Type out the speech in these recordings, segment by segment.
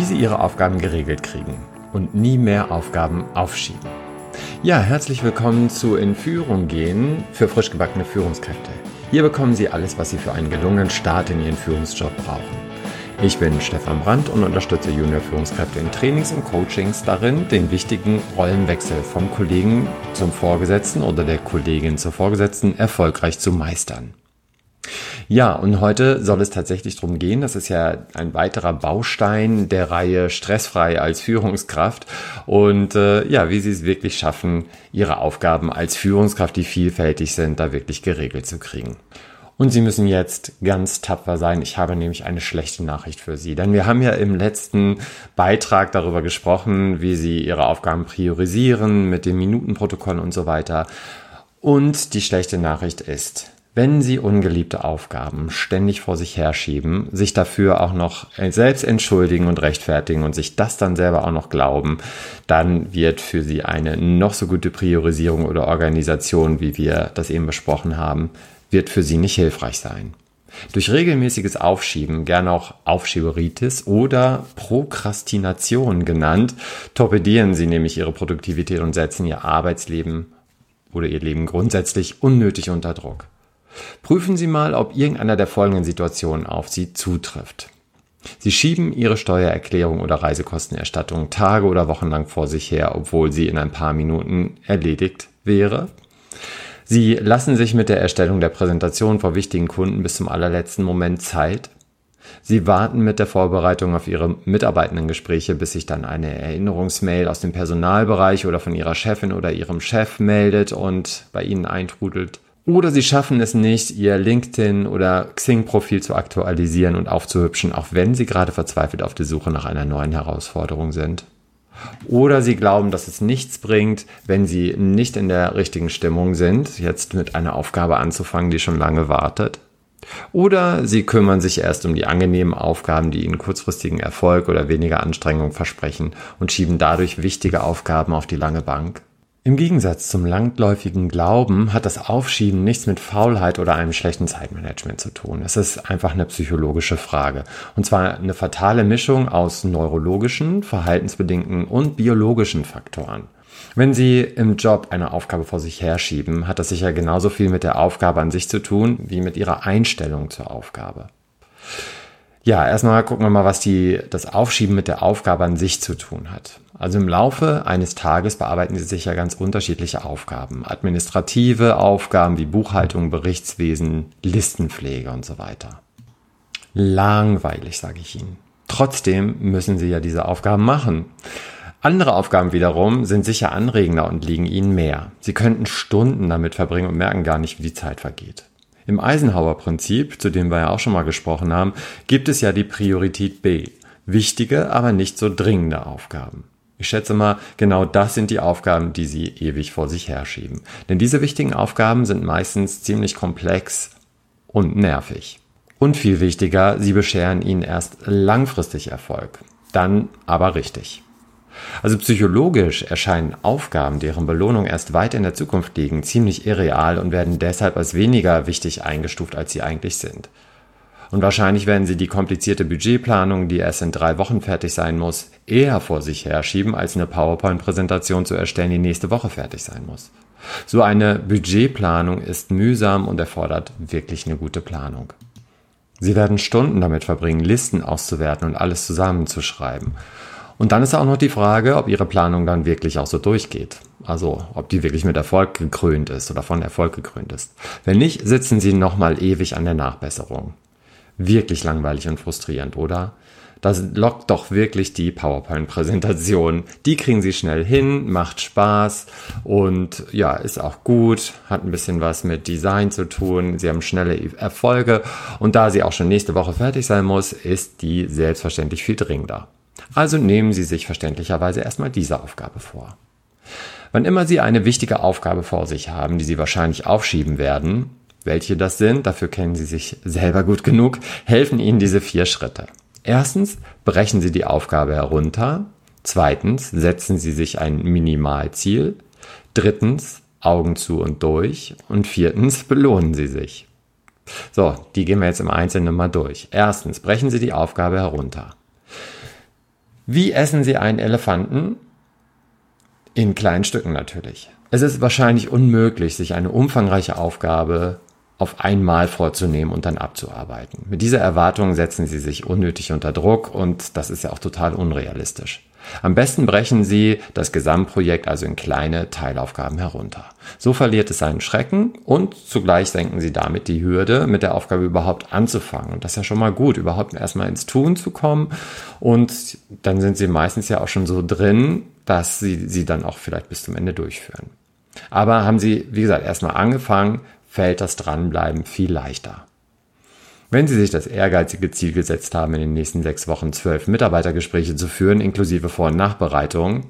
wie Sie Ihre Aufgaben geregelt kriegen und nie mehr Aufgaben aufschieben. Ja, herzlich willkommen zu In Führung gehen für frisch gebackene Führungskräfte. Hier bekommen Sie alles, was Sie für einen gelungenen Start in Ihren Führungsjob brauchen. Ich bin Stefan Brandt und unterstütze Junior-Führungskräfte in Trainings und Coachings darin, den wichtigen Rollenwechsel vom Kollegen zum Vorgesetzten oder der Kollegin zur Vorgesetzten erfolgreich zu meistern. Ja, und heute soll es tatsächlich darum gehen, das ist ja ein weiterer Baustein der Reihe Stressfrei als Führungskraft und äh, ja, wie Sie es wirklich schaffen, Ihre Aufgaben als Führungskraft, die vielfältig sind, da wirklich geregelt zu kriegen. Und Sie müssen jetzt ganz tapfer sein. Ich habe nämlich eine schlechte Nachricht für Sie. Denn wir haben ja im letzten Beitrag darüber gesprochen, wie Sie Ihre Aufgaben priorisieren mit dem Minutenprotokoll und so weiter. Und die schlechte Nachricht ist, wenn Sie ungeliebte Aufgaben ständig vor sich herschieben, sich dafür auch noch selbst entschuldigen und rechtfertigen und sich das dann selber auch noch glauben, dann wird für Sie eine noch so gute Priorisierung oder Organisation, wie wir das eben besprochen haben, wird für Sie nicht hilfreich sein. Durch regelmäßiges Aufschieben, gern auch Aufschieberitis oder Prokrastination genannt, torpedieren Sie nämlich Ihre Produktivität und setzen Ihr Arbeitsleben oder Ihr Leben grundsätzlich unnötig unter Druck. Prüfen Sie mal, ob irgendeiner der folgenden Situationen auf Sie zutrifft. Sie schieben Ihre Steuererklärung oder Reisekostenerstattung Tage oder Wochen lang vor sich her, obwohl sie in ein paar Minuten erledigt wäre. Sie lassen sich mit der Erstellung der Präsentation vor wichtigen Kunden bis zum allerletzten Moment Zeit. Sie warten mit der Vorbereitung auf Ihre Mitarbeitendengespräche, bis sich dann eine Erinnerungsmail aus dem Personalbereich oder von Ihrer Chefin oder Ihrem Chef meldet und bei Ihnen eintrudelt. Oder sie schaffen es nicht, ihr LinkedIn oder Xing-Profil zu aktualisieren und aufzuhübschen, auch wenn sie gerade verzweifelt auf der Suche nach einer neuen Herausforderung sind. Oder sie glauben, dass es nichts bringt, wenn sie nicht in der richtigen Stimmung sind, jetzt mit einer Aufgabe anzufangen, die schon lange wartet. Oder sie kümmern sich erst um die angenehmen Aufgaben, die ihnen kurzfristigen Erfolg oder weniger Anstrengung versprechen und schieben dadurch wichtige Aufgaben auf die lange Bank. Im Gegensatz zum langläufigen Glauben hat das Aufschieben nichts mit Faulheit oder einem schlechten Zeitmanagement zu tun. Es ist einfach eine psychologische Frage. Und zwar eine fatale Mischung aus neurologischen, verhaltensbedingten und biologischen Faktoren. Wenn Sie im Job eine Aufgabe vor sich herschieben, hat das sicher genauso viel mit der Aufgabe an sich zu tun, wie mit Ihrer Einstellung zur Aufgabe. Ja, erstmal gucken wir mal, was die, das Aufschieben mit der Aufgabe an sich zu tun hat. Also im Laufe eines Tages bearbeiten Sie sicher ganz unterschiedliche Aufgaben. Administrative Aufgaben wie Buchhaltung, Berichtswesen, Listenpflege und so weiter. Langweilig, sage ich Ihnen. Trotzdem müssen Sie ja diese Aufgaben machen. Andere Aufgaben wiederum sind sicher anregender und liegen Ihnen mehr. Sie könnten Stunden damit verbringen und merken gar nicht, wie die Zeit vergeht. Im Eisenhower-Prinzip, zu dem wir ja auch schon mal gesprochen haben, gibt es ja die Priorität B. Wichtige, aber nicht so dringende Aufgaben. Ich schätze mal, genau das sind die Aufgaben, die Sie ewig vor sich herschieben. Denn diese wichtigen Aufgaben sind meistens ziemlich komplex und nervig. Und viel wichtiger, sie bescheren Ihnen erst langfristig Erfolg. Dann aber richtig. Also psychologisch erscheinen Aufgaben, deren Belohnung erst weit in der Zukunft liegen, ziemlich irreal und werden deshalb als weniger wichtig eingestuft, als sie eigentlich sind. Und wahrscheinlich werden sie die komplizierte Budgetplanung, die erst in drei Wochen fertig sein muss, eher vor sich herschieben, als eine PowerPoint-Präsentation zu erstellen, die nächste Woche fertig sein muss. So eine Budgetplanung ist mühsam und erfordert wirklich eine gute Planung. Sie werden Stunden damit verbringen, Listen auszuwerten und alles zusammenzuschreiben. Und dann ist auch noch die Frage, ob Ihre Planung dann wirklich auch so durchgeht. Also, ob die wirklich mit Erfolg gekrönt ist oder von Erfolg gekrönt ist. Wenn nicht, sitzen Sie nochmal ewig an der Nachbesserung. Wirklich langweilig und frustrierend, oder? Das lockt doch wirklich die PowerPoint-Präsentation. Die kriegen Sie schnell hin, macht Spaß und ja, ist auch gut, hat ein bisschen was mit Design zu tun. Sie haben schnelle Erfolge und da sie auch schon nächste Woche fertig sein muss, ist die selbstverständlich viel dringender. Also nehmen Sie sich verständlicherweise erstmal diese Aufgabe vor. Wann immer Sie eine wichtige Aufgabe vor sich haben, die Sie wahrscheinlich aufschieben werden, welche das sind, dafür kennen Sie sich selber gut genug, helfen Ihnen diese vier Schritte. Erstens, brechen Sie die Aufgabe herunter. Zweitens, setzen Sie sich ein Minimalziel. Drittens, Augen zu und durch. Und viertens, belohnen Sie sich. So, die gehen wir jetzt im Einzelnen mal durch. Erstens, brechen Sie die Aufgabe herunter. Wie essen Sie einen Elefanten? In kleinen Stücken natürlich. Es ist wahrscheinlich unmöglich, sich eine umfangreiche Aufgabe auf einmal vorzunehmen und dann abzuarbeiten. Mit dieser Erwartung setzen Sie sich unnötig unter Druck und das ist ja auch total unrealistisch. Am besten brechen Sie das Gesamtprojekt also in kleine Teilaufgaben herunter. So verliert es seinen Schrecken und zugleich senken Sie damit die Hürde, mit der Aufgabe überhaupt anzufangen. Und das ist ja schon mal gut, überhaupt erstmal ins Tun zu kommen. Und dann sind Sie meistens ja auch schon so drin, dass Sie sie dann auch vielleicht bis zum Ende durchführen. Aber haben Sie, wie gesagt, erstmal angefangen, fällt das Dranbleiben viel leichter. Wenn Sie sich das ehrgeizige Ziel gesetzt haben, in den nächsten sechs Wochen zwölf Mitarbeitergespräche zu führen, inklusive Vor- und Nachbereitung,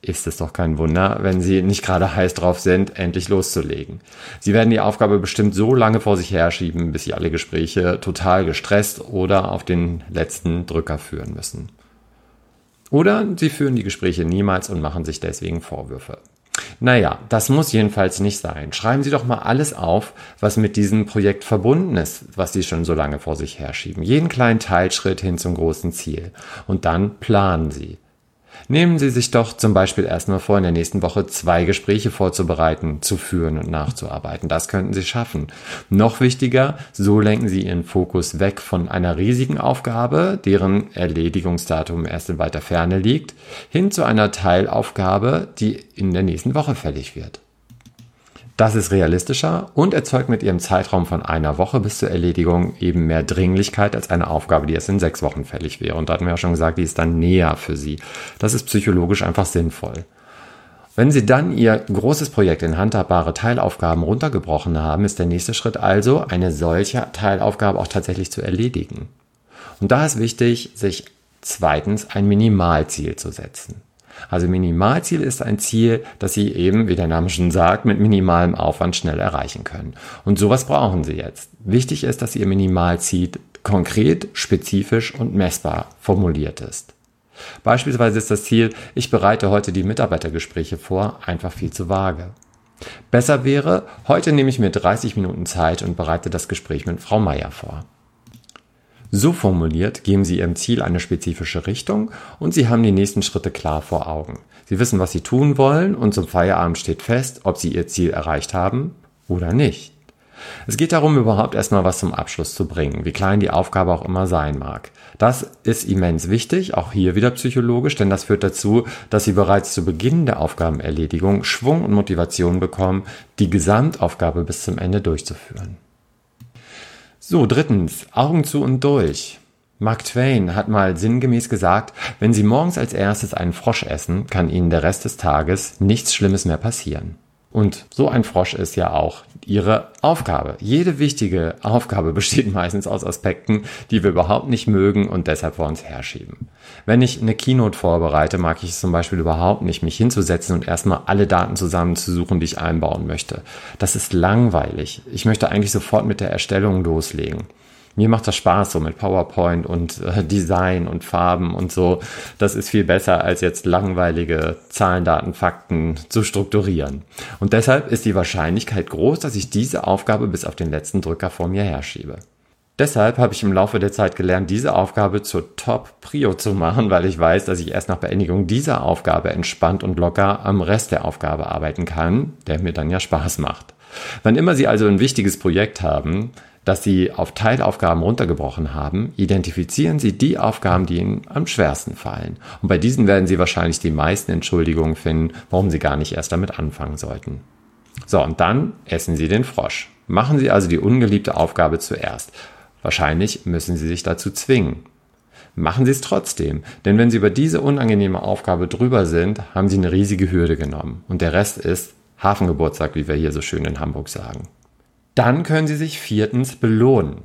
ist es doch kein Wunder, wenn Sie nicht gerade heiß drauf sind, endlich loszulegen. Sie werden die Aufgabe bestimmt so lange vor sich herschieben, bis Sie alle Gespräche total gestresst oder auf den letzten Drücker führen müssen. Oder Sie führen die Gespräche niemals und machen sich deswegen Vorwürfe. Naja, das muss jedenfalls nicht sein. Schreiben Sie doch mal alles auf, was mit diesem Projekt verbunden ist, was Sie schon so lange vor sich herschieben. Jeden kleinen Teilschritt hin zum großen Ziel. Und dann planen Sie. Nehmen Sie sich doch zum Beispiel erstmal vor, in der nächsten Woche zwei Gespräche vorzubereiten, zu führen und nachzuarbeiten. Das könnten Sie schaffen. Noch wichtiger, so lenken Sie Ihren Fokus weg von einer riesigen Aufgabe, deren Erledigungsdatum erst in weiter Ferne liegt, hin zu einer Teilaufgabe, die in der nächsten Woche fällig wird. Das ist realistischer und erzeugt mit ihrem Zeitraum von einer Woche bis zur Erledigung eben mehr Dringlichkeit als eine Aufgabe, die erst in sechs Wochen fällig wäre. Und da hatten wir ja schon gesagt, die ist dann näher für sie. Das ist psychologisch einfach sinnvoll. Wenn Sie dann Ihr großes Projekt in handhabbare Teilaufgaben runtergebrochen haben, ist der nächste Schritt also, eine solche Teilaufgabe auch tatsächlich zu erledigen. Und da ist wichtig, sich zweitens ein Minimalziel zu setzen. Also Minimalziel ist ein Ziel, das Sie eben, wie der Name schon sagt, mit minimalem Aufwand schnell erreichen können. Und sowas brauchen Sie jetzt. Wichtig ist, dass Ihr Minimalziel konkret, spezifisch und messbar formuliert ist. Beispielsweise ist das Ziel, ich bereite heute die Mitarbeitergespräche vor, einfach viel zu vage. Besser wäre, heute nehme ich mir 30 Minuten Zeit und bereite das Gespräch mit Frau Meier vor. So formuliert geben Sie Ihrem Ziel eine spezifische Richtung und Sie haben die nächsten Schritte klar vor Augen. Sie wissen, was Sie tun wollen und zum Feierabend steht fest, ob Sie Ihr Ziel erreicht haben oder nicht. Es geht darum, überhaupt erstmal was zum Abschluss zu bringen, wie klein die Aufgabe auch immer sein mag. Das ist immens wichtig, auch hier wieder psychologisch, denn das führt dazu, dass Sie bereits zu Beginn der Aufgabenerledigung Schwung und Motivation bekommen, die Gesamtaufgabe bis zum Ende durchzuführen. So, drittens, Augen zu und durch. Mark Twain hat mal sinngemäß gesagt, wenn Sie morgens als erstes einen Frosch essen, kann Ihnen der Rest des Tages nichts Schlimmes mehr passieren. Und so ein Frosch ist ja auch ihre Aufgabe. Jede wichtige Aufgabe besteht meistens aus Aspekten, die wir überhaupt nicht mögen und deshalb vor uns herschieben. Wenn ich eine Keynote vorbereite, mag ich es zum Beispiel überhaupt nicht, mich hinzusetzen und erstmal alle Daten zusammenzusuchen, die ich einbauen möchte. Das ist langweilig. Ich möchte eigentlich sofort mit der Erstellung loslegen mir macht das Spaß so mit PowerPoint und äh, Design und Farben und so. Das ist viel besser als jetzt langweilige Zahlen, Daten, Fakten zu strukturieren. Und deshalb ist die Wahrscheinlichkeit groß, dass ich diese Aufgabe bis auf den letzten Drücker vor mir herschiebe. Deshalb habe ich im Laufe der Zeit gelernt, diese Aufgabe zur Top-Prio zu machen, weil ich weiß, dass ich erst nach Beendigung dieser Aufgabe entspannt und locker am Rest der Aufgabe arbeiten kann, der mir dann ja Spaß macht. Wann immer Sie also ein wichtiges Projekt haben, das Sie auf Teilaufgaben runtergebrochen haben, identifizieren Sie die Aufgaben, die Ihnen am schwersten fallen. Und bei diesen werden Sie wahrscheinlich die meisten Entschuldigungen finden, warum Sie gar nicht erst damit anfangen sollten. So, und dann essen Sie den Frosch. Machen Sie also die ungeliebte Aufgabe zuerst. Wahrscheinlich müssen Sie sich dazu zwingen. Machen Sie es trotzdem, denn wenn Sie über diese unangenehme Aufgabe drüber sind, haben Sie eine riesige Hürde genommen. Und der Rest ist Hafengeburtstag, wie wir hier so schön in Hamburg sagen. Dann können Sie sich viertens belohnen.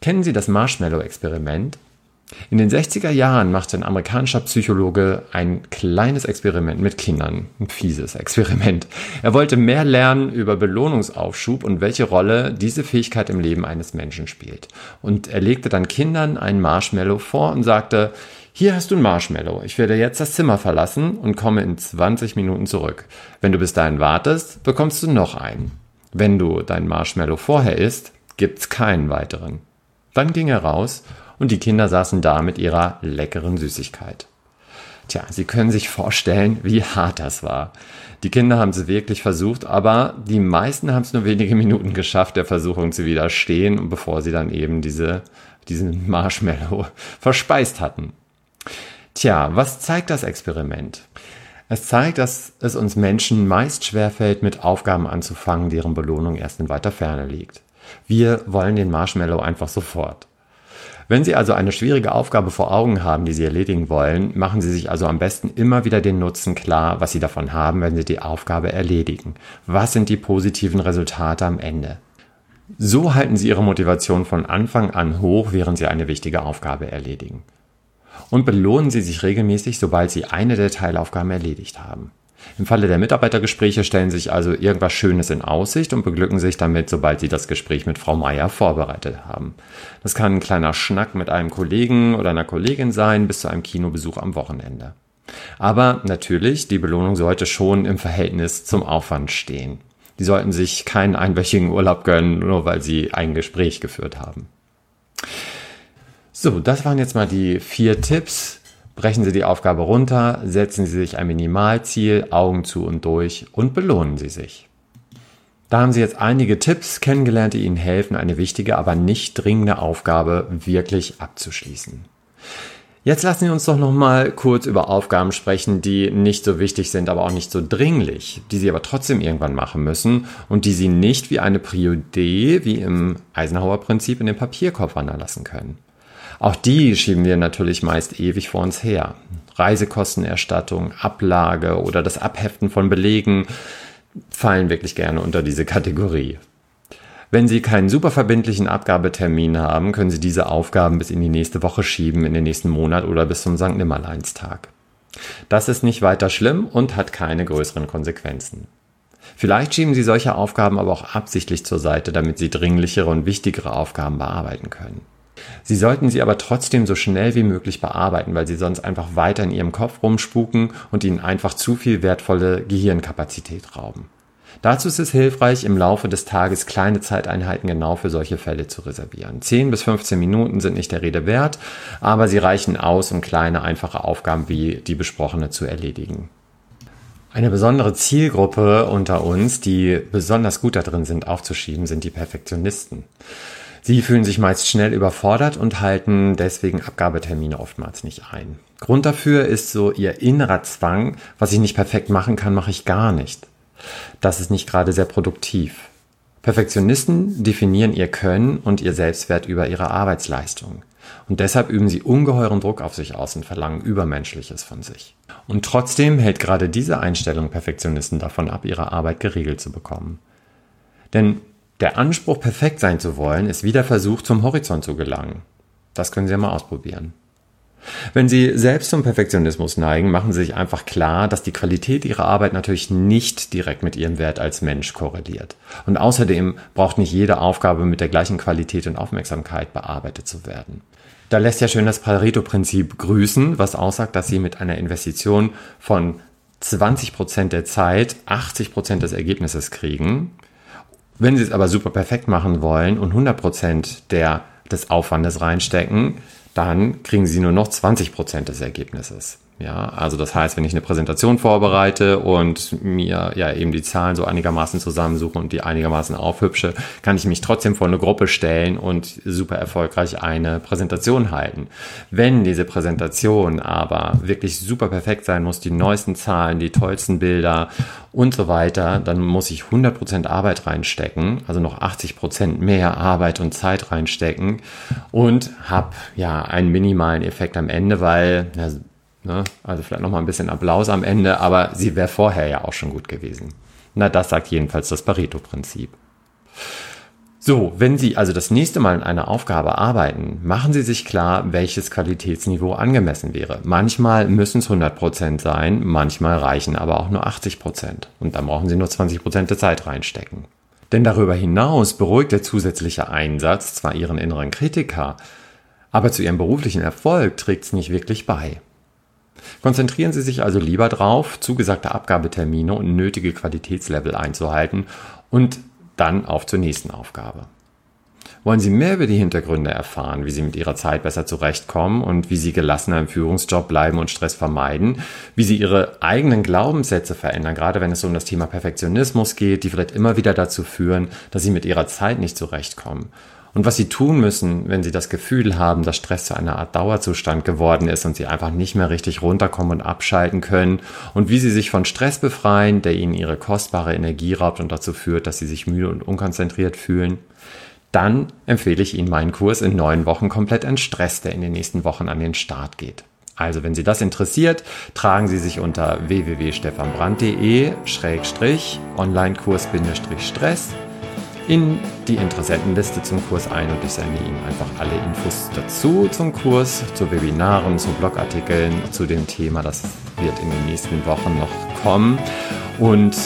Kennen Sie das Marshmallow-Experiment? In den 60er Jahren machte ein amerikanischer Psychologe ein kleines Experiment mit Kindern. Ein fieses Experiment. Er wollte mehr lernen über Belohnungsaufschub und welche Rolle diese Fähigkeit im Leben eines Menschen spielt. Und er legte dann Kindern ein Marshmallow vor und sagte, hier hast du ein Marshmallow. Ich werde jetzt das Zimmer verlassen und komme in 20 Minuten zurück. Wenn du bis dahin wartest, bekommst du noch einen. Wenn du dein Marshmallow vorher isst, gibt's keinen weiteren. Dann ging er raus und die Kinder saßen da mit ihrer leckeren Süßigkeit. Tja, Sie können sich vorstellen, wie hart das war. Die Kinder haben es wirklich versucht, aber die meisten haben es nur wenige Minuten geschafft, der Versuchung zu widerstehen, bevor sie dann eben diese, diesen Marshmallow verspeist hatten. Tja, was zeigt das Experiment? Es zeigt, dass es uns Menschen meist schwerfällt, mit Aufgaben anzufangen, deren Belohnung erst in weiter Ferne liegt. Wir wollen den Marshmallow einfach sofort. Wenn Sie also eine schwierige Aufgabe vor Augen haben, die Sie erledigen wollen, machen Sie sich also am besten immer wieder den Nutzen klar, was Sie davon haben, wenn Sie die Aufgabe erledigen. Was sind die positiven Resultate am Ende? So halten Sie Ihre Motivation von Anfang an hoch, während Sie eine wichtige Aufgabe erledigen. Und belohnen Sie sich regelmäßig, sobald Sie eine der Teilaufgaben erledigt haben. Im Falle der Mitarbeitergespräche stellen Sie sich also irgendwas Schönes in Aussicht und beglücken sich damit, sobald Sie das Gespräch mit Frau Meier vorbereitet haben. Das kann ein kleiner Schnack mit einem Kollegen oder einer Kollegin sein, bis zu einem Kinobesuch am Wochenende. Aber natürlich, die Belohnung sollte schon im Verhältnis zum Aufwand stehen. Die sollten sich keinen einwöchigen Urlaub gönnen, nur weil sie ein Gespräch geführt haben. So, das waren jetzt mal die vier Tipps, Brechen Sie die Aufgabe runter, setzen Sie sich ein Minimalziel, Augen zu und durch und belohnen Sie sich. Da haben Sie jetzt einige Tipps kennengelernt, die Ihnen helfen, eine wichtige, aber nicht dringende Aufgabe wirklich abzuschließen. Jetzt lassen Sie uns doch noch mal kurz über Aufgaben sprechen, die nicht so wichtig sind, aber auch nicht so dringlich, die Sie aber trotzdem irgendwann machen müssen und die Sie nicht wie eine Prio D, wie im Eisenhower Prinzip in den Papierkorb wandern lassen können. Auch die schieben wir natürlich meist ewig vor uns her. Reisekostenerstattung, Ablage oder das Abheften von Belegen fallen wirklich gerne unter diese Kategorie. Wenn Sie keinen super verbindlichen Abgabetermin haben, können Sie diese Aufgaben bis in die nächste Woche schieben, in den nächsten Monat oder bis zum St. Nimmerleinstag. Das ist nicht weiter schlimm und hat keine größeren Konsequenzen. Vielleicht schieben Sie solche Aufgaben aber auch absichtlich zur Seite, damit Sie dringlichere und wichtigere Aufgaben bearbeiten können. Sie sollten sie aber trotzdem so schnell wie möglich bearbeiten, weil sie sonst einfach weiter in ihrem Kopf rumspuken und ihnen einfach zu viel wertvolle Gehirnkapazität rauben. Dazu ist es hilfreich, im Laufe des Tages kleine Zeiteinheiten genau für solche Fälle zu reservieren. 10 bis 15 Minuten sind nicht der Rede wert, aber sie reichen aus, um kleine, einfache Aufgaben wie die besprochene zu erledigen. Eine besondere Zielgruppe unter uns, die besonders gut darin sind, aufzuschieben, sind die Perfektionisten. Sie fühlen sich meist schnell überfordert und halten deswegen Abgabetermine oftmals nicht ein. Grund dafür ist so ihr innerer Zwang, was ich nicht perfekt machen kann, mache ich gar nicht. Das ist nicht gerade sehr produktiv. Perfektionisten definieren ihr Können und ihr Selbstwert über ihre Arbeitsleistung. Und deshalb üben sie ungeheuren Druck auf sich aus und verlangen Übermenschliches von sich. Und trotzdem hält gerade diese Einstellung Perfektionisten davon ab, ihre Arbeit geregelt zu bekommen. Denn der Anspruch, perfekt sein zu wollen, ist wie der Versuch, zum Horizont zu gelangen. Das können Sie ja mal ausprobieren. Wenn Sie selbst zum Perfektionismus neigen, machen Sie sich einfach klar, dass die Qualität Ihrer Arbeit natürlich nicht direkt mit Ihrem Wert als Mensch korreliert. Und außerdem braucht nicht jede Aufgabe mit der gleichen Qualität und Aufmerksamkeit bearbeitet zu werden. Da lässt ja schön das Pareto-Prinzip grüßen, was aussagt, dass Sie mit einer Investition von 20% der Zeit 80% des Ergebnisses kriegen. Wenn Sie es aber super perfekt machen wollen und 100% der, des Aufwandes reinstecken, dann kriegen Sie nur noch 20% des Ergebnisses. Ja, also das heißt, wenn ich eine Präsentation vorbereite und mir ja eben die Zahlen so einigermaßen zusammensuche und die einigermaßen aufhübsche, kann ich mich trotzdem vor eine Gruppe stellen und super erfolgreich eine Präsentation halten. Wenn diese Präsentation aber wirklich super perfekt sein muss, die neuesten Zahlen, die tollsten Bilder und so weiter, dann muss ich 100% Arbeit reinstecken, also noch 80% mehr Arbeit und Zeit reinstecken und habe ja einen minimalen Effekt am Ende, weil ja, Ne? Also vielleicht nochmal ein bisschen Applaus am Ende, aber sie wäre vorher ja auch schon gut gewesen. Na, das sagt jedenfalls das Pareto-Prinzip. So, wenn Sie also das nächste Mal an einer Aufgabe arbeiten, machen Sie sich klar, welches Qualitätsniveau angemessen wäre. Manchmal müssen es 100% sein, manchmal reichen aber auch nur 80%. Und dann brauchen Sie nur 20% der Zeit reinstecken. Denn darüber hinaus beruhigt der zusätzliche Einsatz zwar Ihren inneren Kritiker, aber zu Ihrem beruflichen Erfolg trägt es nicht wirklich bei. Konzentrieren Sie sich also lieber darauf, zugesagte Abgabetermine und nötige Qualitätslevel einzuhalten und dann auf zur nächsten Aufgabe. Wollen Sie mehr über die Hintergründe erfahren, wie Sie mit Ihrer Zeit besser zurechtkommen und wie Sie gelassener im Führungsjob bleiben und Stress vermeiden, wie Sie Ihre eigenen Glaubenssätze verändern, gerade wenn es um das Thema Perfektionismus geht, die vielleicht immer wieder dazu führen, dass Sie mit Ihrer Zeit nicht zurechtkommen? Und was sie tun müssen, wenn sie das Gefühl haben, dass Stress zu einer Art Dauerzustand geworden ist und sie einfach nicht mehr richtig runterkommen und abschalten können und wie sie sich von Stress befreien, der ihnen ihre kostbare Energie raubt und dazu führt, dass sie sich müde und unkonzentriert fühlen, dann empfehle ich Ihnen meinen Kurs in neun Wochen komplett entstresst, der in den nächsten Wochen an den Start geht. Also, wenn Sie das interessiert, tragen Sie sich unter www.stefanbrand.de-online-kurs-stress in die Interessentenliste zum Kurs ein und ich sende Ihnen einfach alle Infos dazu zum Kurs, zu Webinaren, zu Blogartikeln, zu dem Thema. Das wird in den nächsten Wochen noch kommen und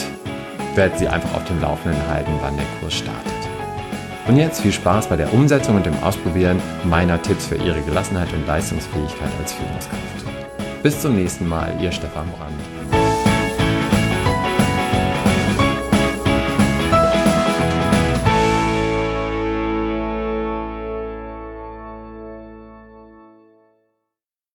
werde Sie einfach auf dem Laufenden halten, wann der Kurs startet. Und jetzt viel Spaß bei der Umsetzung und dem Ausprobieren meiner Tipps für Ihre Gelassenheit und Leistungsfähigkeit als Führungskraft. Bis zum nächsten Mal, Ihr Stefan Brandt.